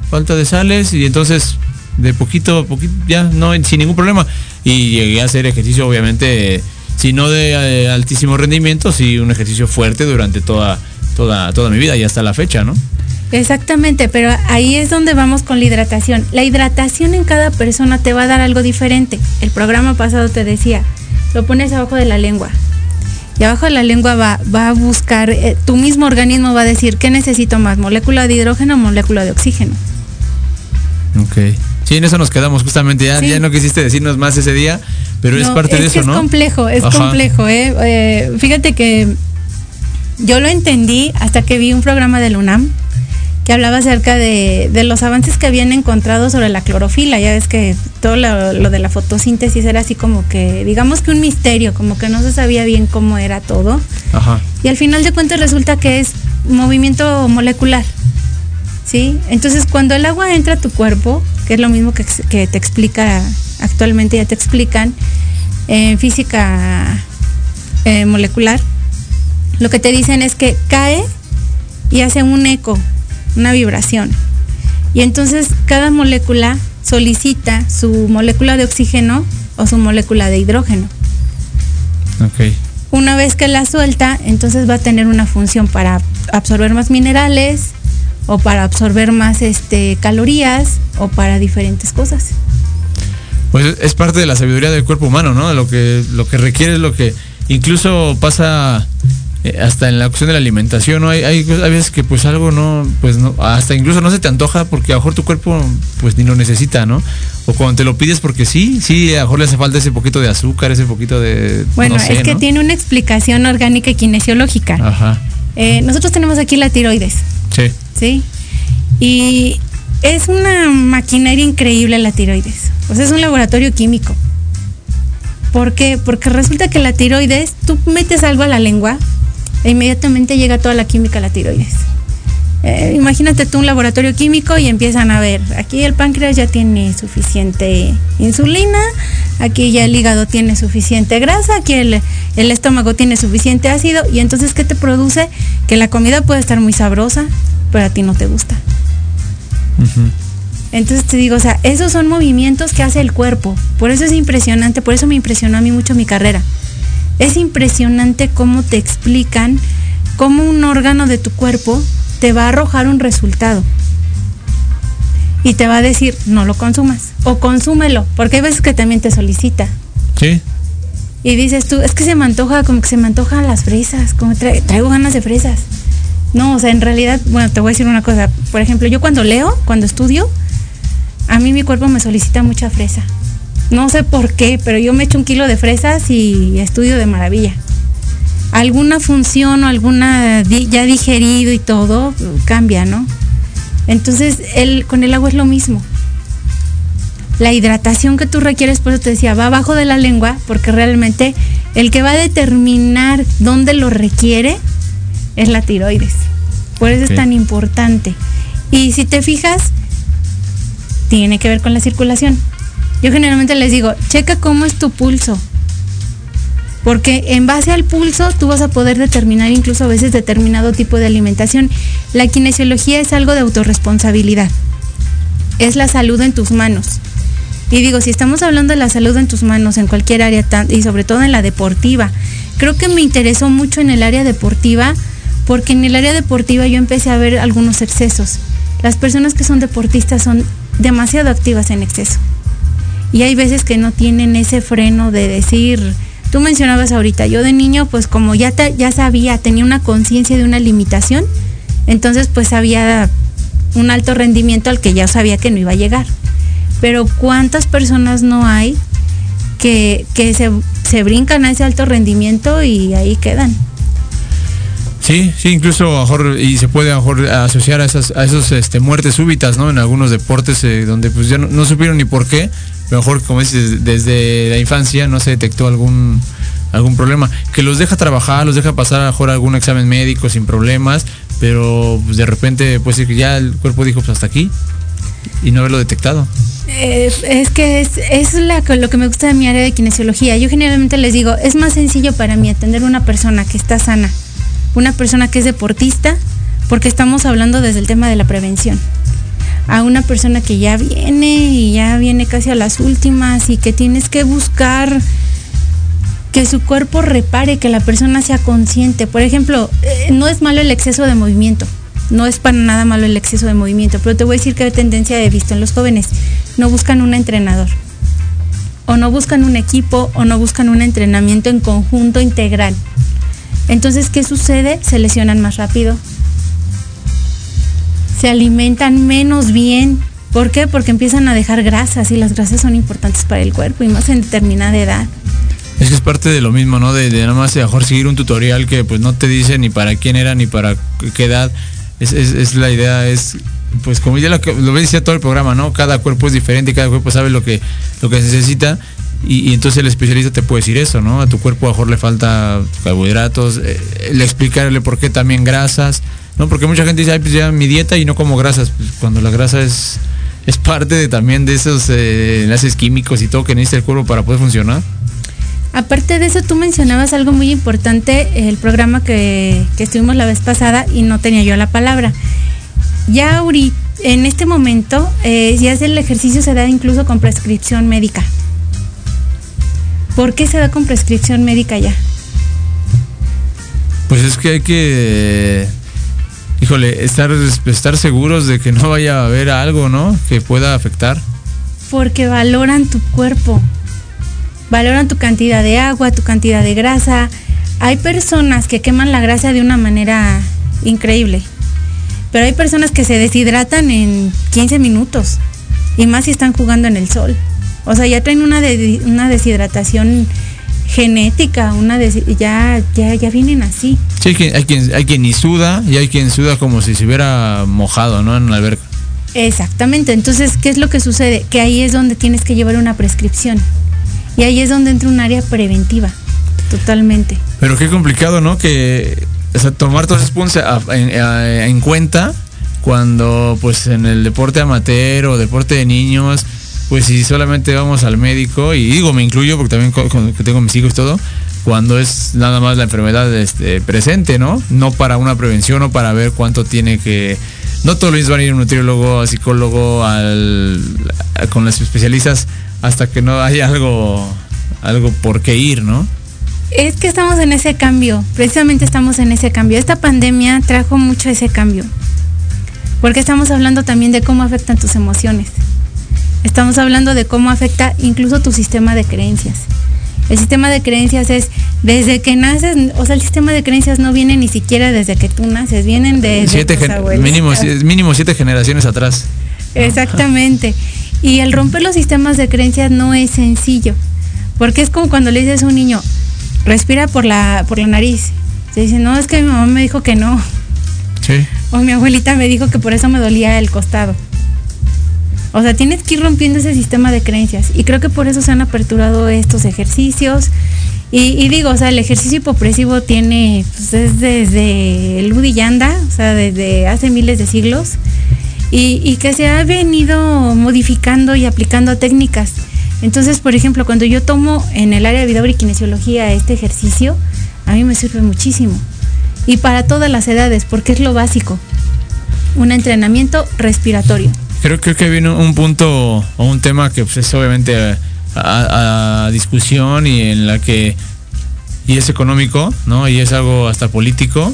falta de sales y entonces de poquito a poquito, ya no sin ningún problema. Y llegué a hacer ejercicio, obviamente, si no de eh, altísimo rendimiento, sí un ejercicio fuerte durante toda, toda, toda mi vida y hasta la fecha, ¿no? Exactamente, pero ahí es donde vamos con la hidratación. La hidratación en cada persona te va a dar algo diferente. El programa pasado te decía, lo pones abajo de la lengua. Y abajo de la lengua va, va a buscar, eh, tu mismo organismo va a decir, ¿qué necesito más? ¿Molécula de hidrógeno o molécula de oxígeno? Ok. Sí, en eso nos quedamos justamente. Ya, Sí. ya no quisiste decirnos más ese día, pero es parte de que eso, es ¿no? complejo, es Ajá. complejo. ¿eh? Eh, fíjate que yo lo entendí hasta que vi un programa del UNAM que hablaba acerca de, de los avances que habían encontrado sobre la clorofila. Ya ves que todo lo, lo de la fotosíntesis era así como que, digamos que un misterio, como que no se sabía bien cómo era todo. Ajá. Y al final de cuentas resulta que es movimiento molecular. ¿Sí? Entonces cuando el agua entra a tu cuerpo, que es lo mismo que te explica actualmente, ya te explican en física eh, molecular, lo que te dicen es que cae y hace un eco, una vibración. Y entonces cada molécula solicita su molécula de oxígeno o su molécula de hidrógeno. Ok. Una vez que la suelta, entonces va a tener una función para absorber más minerales o para absorber más este, calorías o para diferentes cosas. Pues es parte de la sabiduría del cuerpo humano, ¿no? Lo que, lo que requiere es lo que incluso pasa eh, hasta en la cuestión de la alimentación, ¿no? Hay, hay, hay veces que pues algo no, pues no, hasta incluso no se te antoja porque a lo mejor tu cuerpo pues ni lo necesita, ¿no? O cuando te lo pides porque sí, sí, a lo mejor le hace falta ese poquito de azúcar, ese poquito de... Bueno, no sé, es que ¿no? tiene una explicación orgánica y kinesiológica. Ajá, Eh, nosotros tenemos aquí la tiroides, sí. ¿sí? Y es una maquinaria increíble la tiroides. O sea, es un laboratorio químico. ¿Por qué? Porque resulta que la tiroides, tú metes algo a la lengua e inmediatamente llega toda la química a la tiroides. Eh, imagínate tú un laboratorio químico y empiezan a ver, aquí el páncreas ya tiene suficiente insulina, aquí ya el hígado tiene suficiente grasa, aquí el, el estómago tiene suficiente ácido y entonces ¿qué te produce? Que la comida puede estar muy sabrosa, pero a ti no te gusta. Entonces te digo, o sea, esos son movimientos que hace el cuerpo. Por eso es impresionante, por eso me impresionó a mí mucho mi carrera. Es impresionante cómo te explican cómo un órgano de tu cuerpo te va a arrojar un resultado. Y te va a decir, no lo consumas. O consúmelo, porque hay veces que también te solicita. Sí, Y dices tú, es que se me antoja, como que se me antojan las fresas, como tra- traigo ganas de fresas. No, o sea, en realidad, bueno, te voy a decir una cosa. Por ejemplo, yo cuando leo, cuando estudio, a mí mi cuerpo me solicita mucha fresa. No sé por qué, pero yo me echo un kilo de fresas y estudio de maravilla. Alguna función o alguna ya digerido y todo cambia, ¿no? Entonces, el, con el agua es lo mismo la hidratación que tú requieres, por eso te decía, va abajo de la lengua, porque realmente el que va a determinar dónde lo requiere es la tiroides. Por eso es tan importante. Y si te fijas, tiene que ver con la circulación. Yo generalmente les digo, checa cómo es tu pulso. Porque en base al pulso tú vas a poder determinar incluso a veces determinado tipo de alimentación. La kinesiología es algo de autorresponsabilidad. Es la salud en tus manos. Y digo, si estamos hablando de la salud en tus manos en cualquier área y sobre todo en la deportiva, creo que me interesó mucho en el área deportiva porque en el área deportiva yo empecé a ver algunos excesos. Las personas que son deportistas son demasiado activas en exceso. Y hay veces que no tienen ese freno de decir, tú mencionabas ahorita, yo de niño pues como ya, ya sabía, tenía una conciencia de una limitación, entonces pues había un alto rendimiento al que ya sabía que no iba a llegar. Pero ¿cuántas personas no hay que, que se, se brincan a ese alto rendimiento y ahí quedan? Sí, sí, incluso mejor, y se puede mejor asociar a esas, a esos este, muertes súbitas, ¿no? En algunos deportes eh, donde pues ya no, supieron ni por qué, mejor como dices, desde la infancia no se detectó algún algún problema, que los deja trabajar, los deja pasar a mejor algún examen médico sin problemas, pero pues, de repente que ya el cuerpo dijo pues hasta aquí y no haberlo detectado. Eh, es que es, es la, lo que me gusta de mi área de kinesiología. Yo generalmente les digo, es más sencillo para mí atender una persona que está sana, una persona que es deportista, porque estamos hablando desde el tema de la prevención. A una persona que ya viene y ya viene casi a las últimas y que tienes que buscar que su cuerpo repare, que la persona sea consciente. Por ejemplo, eh, no es malo el exceso de movimiento, no es para nada malo el exceso de movimiento, pero te voy a decir que hay tendencia he visto en los jóvenes, no buscan un entrenador, o no buscan un equipo, o no buscan un entrenamiento en conjunto integral. Entonces, ¿qué sucede? Se lesionan más rápido, se alimentan menos bien. ¿Por qué? Porque empiezan a dejar grasas y las grasas son importantes para el cuerpo y más en determinada edad. Es que es parte de lo mismo, ¿no? De, nada más mejor seguir un tutorial que pues no te dice ni para quién era ni para qué edad. Es, la idea, es pues como ya lo, lo decía todo el programa, ¿no? Cada cuerpo es diferente cada cuerpo sabe lo que, lo que necesita. Y, y entonces el especialista te puede decir eso, ¿no? A tu cuerpo a lo mejor le falta carbohidratos, eh, le explicarle por qué también grasas, ¿no? Porque mucha gente dice, Ay, pues ya mi dieta y no como grasas. Pues cuando la grasa es, es parte de, también de esos eh, enlaces químicos y todo que necesita el cuerpo para poder funcionar. Aparte de eso, tú mencionabas algo muy importante, el programa que, que estuvimos la vez pasada y no tenía yo la palabra. Ya ahorita, en este momento, eh, ya el ejercicio se da incluso con prescripción médica. ¿Por qué se da con prescripción médica ya? Pues es que hay que, híjole, estar, estar seguros de que no vaya a haber algo, ¿no? Que pueda afectar. Porque valoran tu cuerpo, valoran tu cantidad de agua, tu cantidad de grasa. Hay personas que queman la grasa de una manera increíble, pero hay personas que se deshidratan en 15 minutos y más si están jugando en el sol. O sea, ya traen una, de- una deshidratación genética, una des- ya, ya, ya vienen así. Sí, hay quien, hay quien, hay quien ni suda y hay quien suda como si se hubiera mojado, ¿no? En la alberca. Exactamente, entonces, ¿qué es lo que sucede? Que ahí es donde tienes que llevar una prescripción. Y ahí es donde entra un área preventiva, totalmente. Pero qué complicado, ¿no? Que, o sea, tomar todos esos puntos en cuenta cuando, pues, en el deporte amateur o deporte de niños, pues, si solamente vamos al médico, y digo, me incluyo porque también tengo mis hijos y todo, cuando es nada más la enfermedad este, presente, ¿no? No para una prevención o para ver cuánto tiene que... No todos los niños van a ir a un nutriólogo, a psicólogo, al, a- con los especialistas hasta que no haya algo, algo por qué ir, ¿no? Es que estamos en ese cambio, precisamente estamos en ese cambio. Esta pandemia trajo mucho ese cambio, porque estamos hablando también de cómo afectan tus emociones. Estamos hablando de cómo afecta incluso tu sistema de creencias. El sistema de creencias es desde que naces, o sea, el sistema de creencias no viene ni siquiera desde que tú naces, vienen de Siete gen- mínimo, mínimo siete generaciones atrás. Exactamente. Y el romper los sistemas de creencias no es sencillo, porque es como cuando le dices a un niño, respira por la, por la nariz. Se dice, no, es que mi mamá me dijo que no, Sí. o mi abuelita me dijo que por eso me dolía el costado. O sea, tienes que ir rompiendo ese sistema de creencias. Y creo que por eso se han aperturado estos ejercicios. Y, digo, o sea, el ejercicio hipopresivo tiene, pues es desde el Ludi Yanda, o sea, desde hace miles de siglos. Y, que se ha venido modificando y aplicando técnicas. Entonces, por ejemplo, cuando yo tomo en el área de vida y kinesiología este ejercicio, a mí me sirve muchísimo. Y para todas las edades, porque es lo básico. Un entrenamiento respiratorio. Creo, creo que viene un punto o un tema que pues, es obviamente a, discusión y en la que y es económico, ¿no? Y es algo hasta político.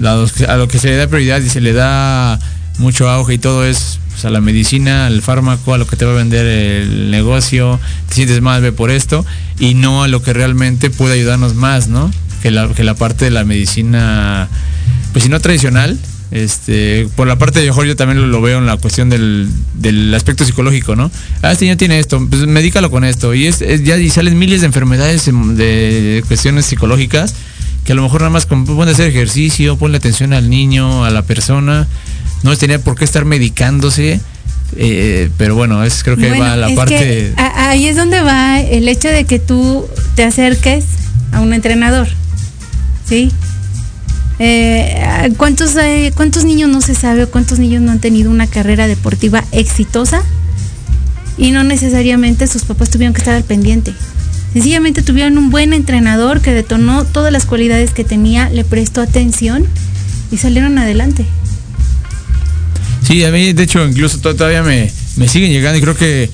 A lo que se le da prioridad y se le da mucho auge y todo es pues, a la medicina, al fármaco, a lo que te va a vender el negocio, te sientes mal, ve por esto, y no a lo que realmente puede ayudarnos más, ¿no? Que la, que la parte de la medicina, pues si no tradicional, este, por la parte de mejor yo también lo, lo veo en la cuestión del, del aspecto psicológico, ¿no? Ah, este niño tiene esto, pues medícalo con esto. Y es, es- ya y salen miles de enfermedades de cuestiones psicológicas que a lo mejor nada más con, a hacer ejercicio, ponle atención al niño, a la persona. No tenía por qué estar medicándose. eh, pero bueno, es creo que Bueno, va la parte. ahí es donde va el hecho de que tú te acerques a un entrenador. ¿Sí? Eh, ¿cuántos, eh, ¿Cuántos niños no se sabe o cuántos niños no han tenido una carrera deportiva exitosa? Y no necesariamente sus papás tuvieron que estar al pendiente. Sencillamente tuvieron un buen entrenador que detonó todas las cualidades que tenía, le prestó atención y salieron adelante. Sí, a mí de hecho incluso to- todavía me, me siguen llegando y creo que,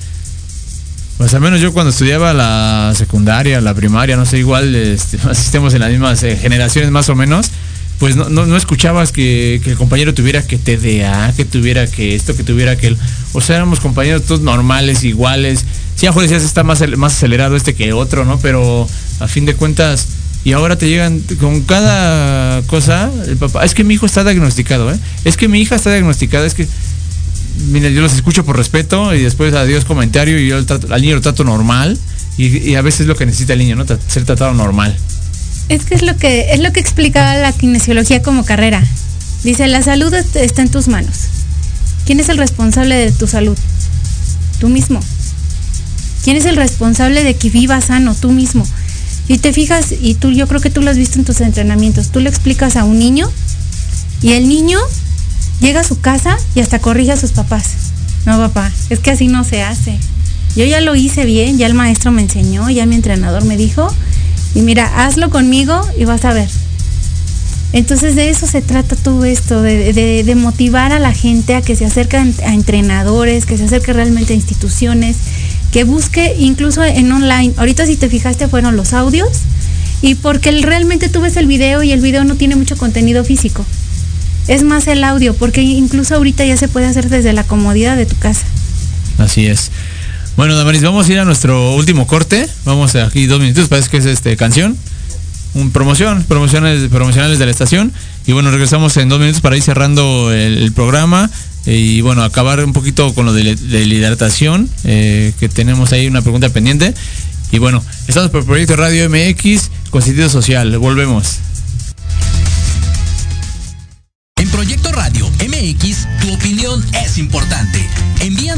pues al menos yo cuando estudiaba la secundaria, la primaria, no sé, igual este, asistemos en las mismas eh, generaciones más o menos, pues no, no, no escuchabas que, que el compañero tuviera que TDA, que tuviera que esto, que tuviera aquel. O sea, éramos compañeros todos normales, iguales. Sí, a Juan decías está más, más acelerado este que otro, ¿no? Pero a fin de cuentas, y ahora te llegan con cada cosa, el papá, es que mi hijo está diagnosticado, ¿eh? Es que mi hija está diagnosticada, es que, mira, yo los escucho por respeto y después adiós comentario y yo el al niño lo trato normal y, y a veces es lo que necesita el niño, ¿no? Ser tratado normal. Es que es lo que es lo que explicaba la kinesiología como carrera. Dice, la salud est- está en tus manos. ¿Quién es el responsable de tu salud? Tú mismo. ¿Quién es el responsable de que vivas sano? Tú mismo. Y te fijas, y tú, yo creo que tú lo has visto en tus entrenamientos, tú le explicas a un niño y el niño llega a su casa y hasta corrige a sus papás. No, papá, es que así no se hace. Yo ya lo hice bien, ya el maestro me enseñó, ya mi entrenador me dijo, y mira, hazlo conmigo y vas a ver. Entonces de eso se trata todo esto, de, motivar a la gente a que se acerque a entrenadores, que se acerque realmente a instituciones, que busque incluso en online. Ahorita si te fijaste fueron los audios y porque realmente tú ves el video y el video no tiene mucho contenido físico. Es más el audio, porque incluso ahorita ya se puede hacer desde la comodidad de tu casa. Así es. Bueno, Damaris, vamos a ir a nuestro último corte. Vamos aquí dos minutos, parece que es este canción. Un promoción, promociones, promocionales de la estación. Y bueno, regresamos en dos minutos para ir cerrando el, programa. eh, Y bueno, acabar un poquito con lo de, de la hidratación, eh, que tenemos ahí una pregunta pendiente. Y bueno, estamos por Proyecto Radio MX con sentido social. Volvemos. En Proyecto Radio MX, tu opinión es importante.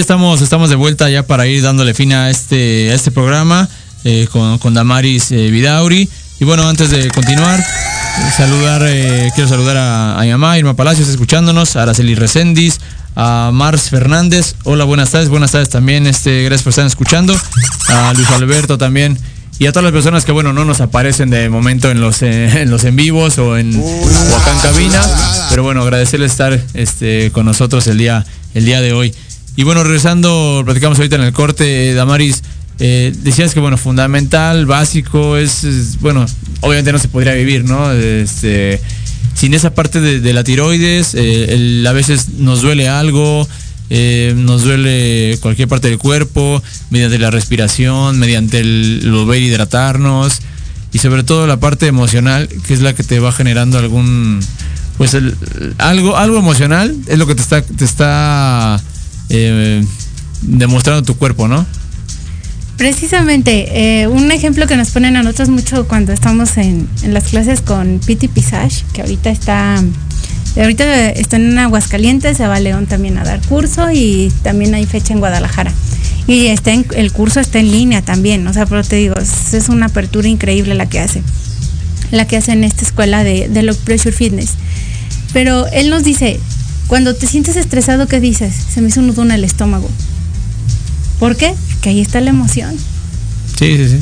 Estamos, estamos de vuelta ya para ir dándole fin a este, este programa eh, con, con Damaris eh, Vidauri. Y bueno, antes de continuar, saludar, eh, quiero saludar a, a mi mamá, Irma Palacios, escuchándonos, a Araceli Recendis, a Mars Fernández. Hola, buenas tardes, buenas tardes también, este, gracias por estar escuchando. A Luis Alberto también. Y a todas las personas que, bueno, no nos aparecen de momento en los, eh, en los en vivos o, en, o acá en cabina. Pero bueno, agradecerles estar este, con nosotros el día, el día de hoy. Y bueno, regresando, platicamos ahorita en el corte, eh, Damaris, eh, decías que bueno, fundamental, básico, es, bueno, obviamente no se podría vivir, ¿no? Este, sin esa parte de, la tiroides, eh, a veces nos duele algo, nos duele cualquier parte del cuerpo, mediante la respiración, mediante el volver hidratarnos y sobre todo la parte emocional, que es la que te va generando algún, pues el- algo, algo emocional es lo que te está, te está eh, demostrando tu cuerpo, ¿no? Precisamente, eh, un ejemplo que nos ponen a nosotros mucho cuando estamos en, las clases con Piti Pisage, que ahorita está, ahorita está en Aguascalientes, se va a León también a dar curso y también hay fecha en Guadalajara. Y está en- el curso está en línea también, o sea, pero te digo, es, es una apertura increíble la que hace, la que hace en esta escuela de, de Low Pressure Fitness. Pero él nos dice, cuando te sientes estresado, ¿qué dices? Se me hizo un nudo en el estómago. ¿Por qué? Que ahí está la emoción. Sí, sí, sí.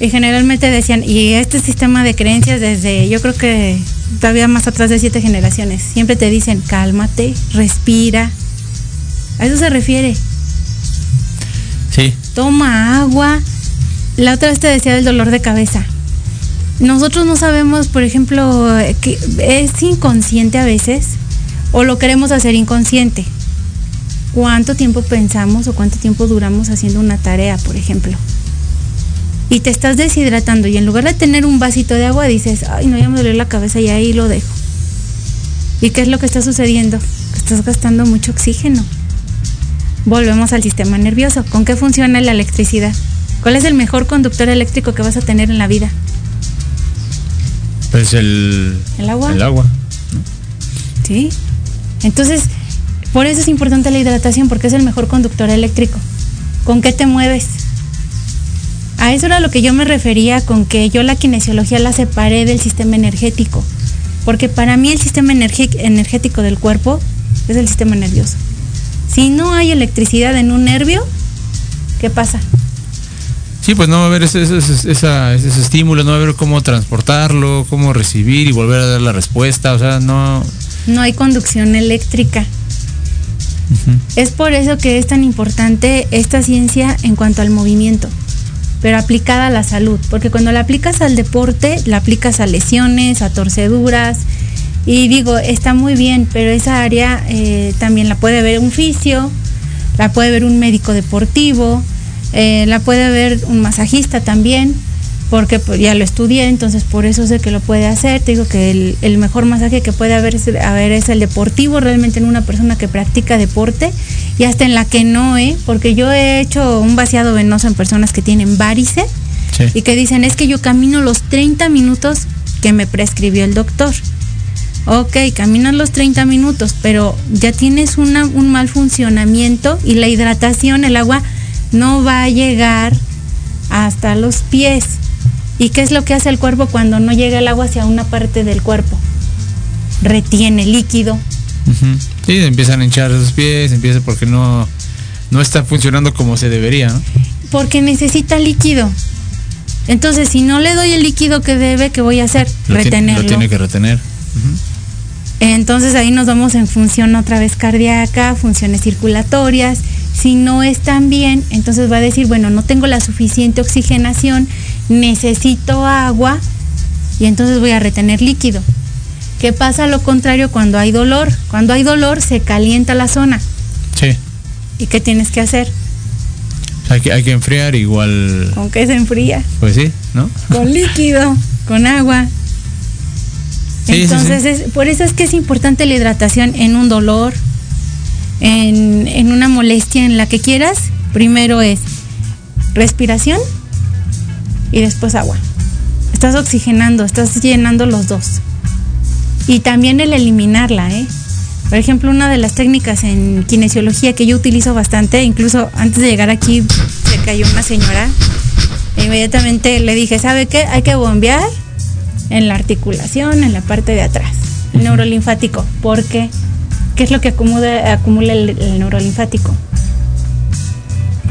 Y generalmente decían, y este sistema de creencias desde, yo creo que todavía más atrás de siete generaciones, siempre te dicen, cálmate, respira. A eso se refiere. Sí. Toma agua. La otra vez te decía del dolor de cabeza. Nosotros no sabemos, por ejemplo, que es inconsciente a veces o lo queremos hacer inconsciente. ¿Cuánto tiempo pensamos o cuánto tiempo duramos haciendo una tarea, por ejemplo? Y te estás deshidratando y en lugar de tener un vasito de agua dices, ay, no, ya me duele la cabeza y ahí lo dejo. ¿Y qué es lo que está sucediendo? Que estás gastando mucho oxígeno. Volvemos al sistema nervioso. ¿Con qué funciona la electricidad? ¿Cuál es el mejor conductor eléctrico que vas a tener en la vida? Pues el, ¿El agua? El agua. ¿Sí? Entonces, por eso es importante la hidratación, porque es el mejor conductor eléctrico. ¿Con qué te mueves? A eso era lo que yo me refería con que yo la kinesiología la separé del sistema energético. Porque para mí el sistema energético del cuerpo es el sistema nervioso. Si no hay electricidad en un nervio, ¿qué pasa? Sí, pues no va a haber ese, ese estímulo, no va a haber cómo transportarlo, cómo recibir y volver a dar la respuesta. O sea, no. No hay conducción eléctrica. Es por eso que es tan importante esta ciencia en cuanto al movimiento, pero aplicada a la salud, porque cuando la aplicas al deporte, la aplicas a lesiones, a torceduras, y digo, está muy bien, pero esa área eh, también la puede ver un fisio, la puede ver un médico deportivo, eh, la puede ver un masajista también, porque pues, ya lo estudié, entonces por eso sé que lo puede hacer. Te digo que el, el mejor masaje que puede haber es, haber es el deportivo, realmente en una persona que practica deporte y hasta en la que no, ¿eh? porque yo he hecho un vaciado venoso en personas que tienen varice y que dicen, es que yo camino los 30 minutos que me prescribió el doctor. Ok, caminas los 30 minutos, pero ya tienes una, un mal funcionamiento y la hidratación, el agua, no va a llegar hasta los pies. ¿Y qué es lo que hace el cuerpo cuando no llega el agua hacia una parte del cuerpo? Retiene líquido. Ujú. Sí, empiezan a hinchar los pies, empieza porque no, no está funcionando como se debería. ¿no? Porque necesita líquido. Entonces, si no le doy el líquido que debe, ¿qué voy a hacer? Lo Retenerlo. lo tiene que retener. Entonces ahí nos vamos en función otra vez cardíaca, funciones circulatorias. Si no están bien, entonces va a decir, bueno, no tengo la suficiente oxigenación, necesito agua y entonces voy a retener líquido. ¿Qué pasa lo contrario cuando hay dolor? Cuando hay dolor se calienta la zona. Sí. ¿Y qué tienes que hacer? Hay que, hay que enfriar igual. ¿Con qué se enfría? Pues sí, ¿no? Con líquido, con agua. Sí, sí, Entonces, sí. Es, por eso es que es importante la hidratación en un dolor, en, en una molestia, en la que quieras. Primero es respiración y después agua. Estás oxigenando, estás llenando los dos. Y también el eliminarla, ¿eh? Por ejemplo, una de las técnicas en kinesiología que yo utilizo bastante, incluso antes de llegar aquí se cayó una señora, e inmediatamente le dije, ¿sabe qué? Hay que bombear en la articulación, en la parte de atrás, el neurolinfático. ¿Por qué? ¿Qué es lo que acumula, el neurolinfático?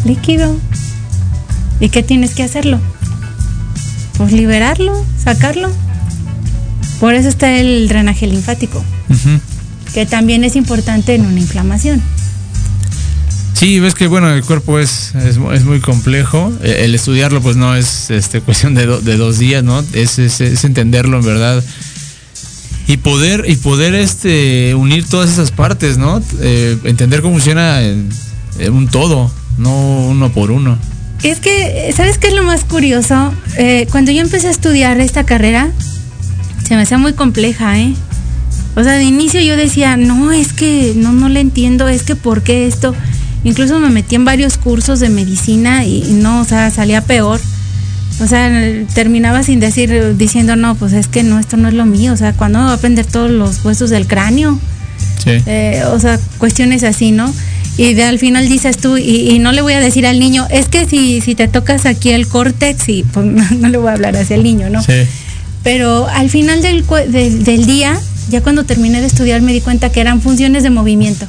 Líquido. ¿Y qué tienes que hacerlo? Pues liberarlo, sacarlo. Por eso está el drenaje linfático, que también es importante en una inflamación. Sí, ves que bueno, el cuerpo es, es, es muy complejo. Eh, El estudiarlo pues no es este, cuestión de, do- de dos días, ¿no? Es, es, es entenderlo en verdad. Y poder, y poder este, unir todas esas partes, ¿no? Eh, entender cómo funciona en- en un todo, no uno por uno. Es que, ¿sabes qué es lo más curioso? Eh, cuando yo empecé a estudiar esta carrera, se me hacía muy compleja, ¿eh? O sea, de inicio yo decía, no, es que no, no le entiendo, es que ¿por qué esto? Incluso me metí en varios cursos de medicina y, y no, o sea, salía peor. O sea, terminaba sin decir, diciendo, no, pues es que no, esto no es lo mío. O sea, ¿cuándo me va a aprender todos los huesos del cráneo? Sí. Eh, o sea, cuestiones así, ¿no? Y de, al final dices tú, y, y no le voy a decir al niño, es que si, si te tocas aquí el córtex, y pues no, no le voy a hablar hacia el niño, ¿no? Sí. Pero al final del, del, del día, ya cuando terminé de estudiar, me di cuenta que eran funciones de movimiento.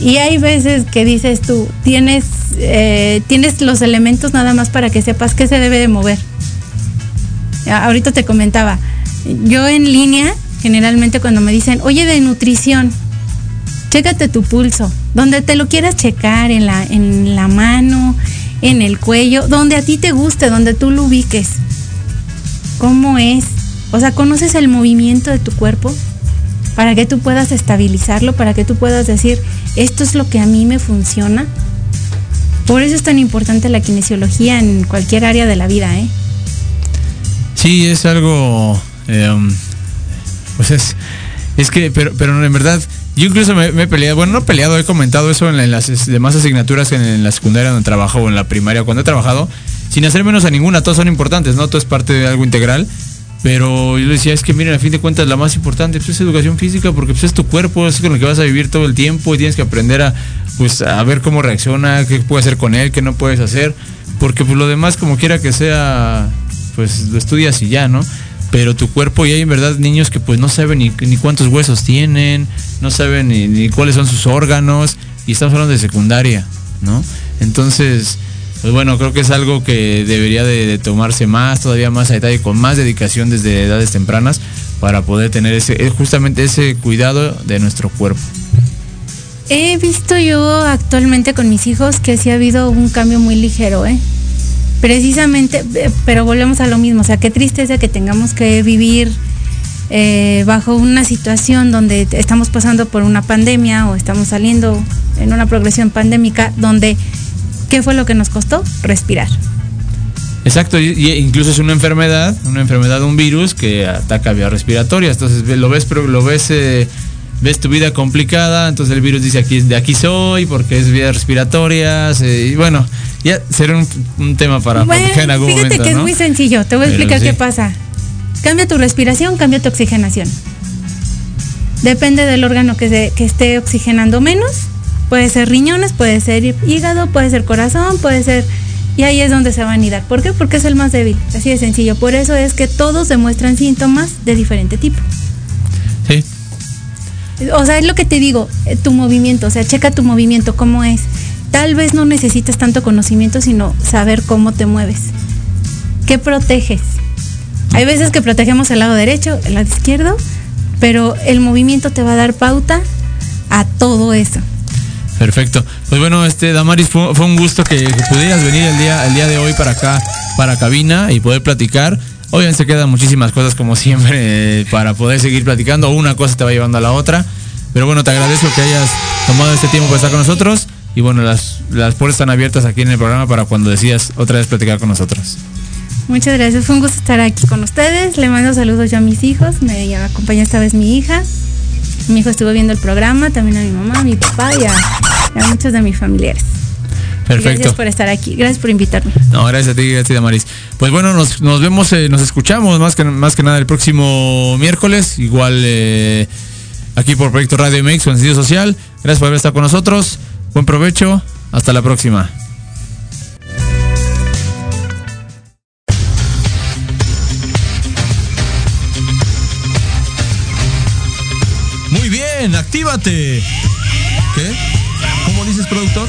Y hay veces que dices tú, tienes, eh, tienes los elementos nada más para que sepas qué se debe de mover. Ahorita te comentaba, yo en línea, generalmente cuando me dicen, oye, de nutrición, chécate tu pulso, donde te lo quieras checar, en la, en la mano, en el cuello, donde a ti te guste, donde tú lo ubiques. ¿Cómo es? O sea, ¿conoces el movimiento de tu cuerpo? Para que tú puedas estabilizarlo, para que tú puedas decir, esto es lo que a mí me funciona. Por eso es tan importante la kinesiología en cualquier área de la vida, ¿eh? Sí, es algo. um, pues es. Es que, pero, pero en verdad, yo incluso me, me he peleado, bueno, no he peleado, he comentado eso en, la- en las demás asignaturas en, en la secundaria donde trabajo o en la primaria cuando he trabajado, sin hacer menos a ninguna, todas son importantes, ¿no? Todo es parte de algo integral. Pero yo le decía, es que miren, a fin de cuentas la más importante pues, es educación física porque pues, es tu cuerpo, es con lo que vas a vivir todo el tiempo y tienes que aprender a, pues, a ver cómo reacciona, qué puedes hacer con él, qué no puedes hacer. Porque pues lo demás, como quiera que sea, pues lo estudias y ya, ¿no? Pero tu cuerpo, y hay en verdad niños que pues no saben ni, cuántos huesos tienen, no saben ni, cuáles son sus órganos, y estamos hablando de secundaria, ¿no? Entonces, pues bueno, creo que es algo que debería de, de tomarse más, todavía más a detalle, con más dedicación desde edades tempranas, para poder tener ese, eh, justamente ese cuidado de nuestro cuerpo. He visto yo actualmente con mis hijos que sí ha habido un cambio muy ligero, ¿eh? Precisamente, eh, pero volvemos a lo mismo, o sea, qué tristeza que tengamos que vivir eh, bajo una situación donde estamos pasando por una pandemia o estamos saliendo en una progresión pandémica donde, ¿qué fue lo que nos costó? Respirar. Exacto, y, incluso es una enfermedad, una enfermedad, un virus que ataca vías respiratorias. Entonces lo ves, pero lo ves, eh, ves tu vida complicada. Entonces el virus dice aquí de aquí soy porque es vías respiratorias. eh, y bueno, ya será un, un tema para Bueno, en algún fíjate momento. que es ¿no? muy sencillo, te voy a Pero explicar sí. qué pasa. Cambia tu respiración, cambia tu oxigenación. Depende del órgano que, se- que esté oxigenando menos. Puede ser riñones, puede ser hígado, puede ser corazón, puede ser... Y ahí es donde se va a anidar. ¿Por qué? Porque es el más débil. Así de sencillo. Por eso es que todos demuestran síntomas de diferente tipo. O sea, es lo que te digo, eh, tu movimiento, o sea, checa tu movimiento, cómo es. Tal vez no necesitas tanto conocimiento, sino saber cómo te mueves. ¿Qué proteges? Hay veces que protegemos el lado derecho, el lado izquierdo, pero el movimiento te va a dar pauta a todo eso. Perfecto. Pues bueno, este Damaris fue, fue un gusto que, que pudieras venir el día, el día de hoy para acá, para cabina y poder platicar. Obviamente quedan muchísimas cosas como siempre para poder seguir platicando. Una cosa te va llevando a la otra. Pero bueno, te agradezco que hayas tomado este tiempo para estar con nosotros. Y bueno, las, las puertas están abiertas aquí en el programa para cuando decidas otra vez platicar con nosotros. Muchas gracias, fue un gusto estar aquí con ustedes. Le mando saludos yo a mis hijos, me acompaña esta vez mi hija. Mi hijo estuvo viendo el programa, también a mi mamá, a mi papá y a, a muchos de mis familiares. Perfecto. Gracias por estar aquí, gracias por invitarme. No, gracias a ti, gracias a ti, Damaris. Pues bueno, nos, nos vemos, eh, nos escuchamos más que, más que nada el próximo miércoles, igual eh, aquí por Proyecto Radio MX con sentido social. Gracias por haber estado con nosotros. Buen provecho. Hasta la próxima. Muy bien, actívate. ¿Qué? ¿Cómo dices, productor?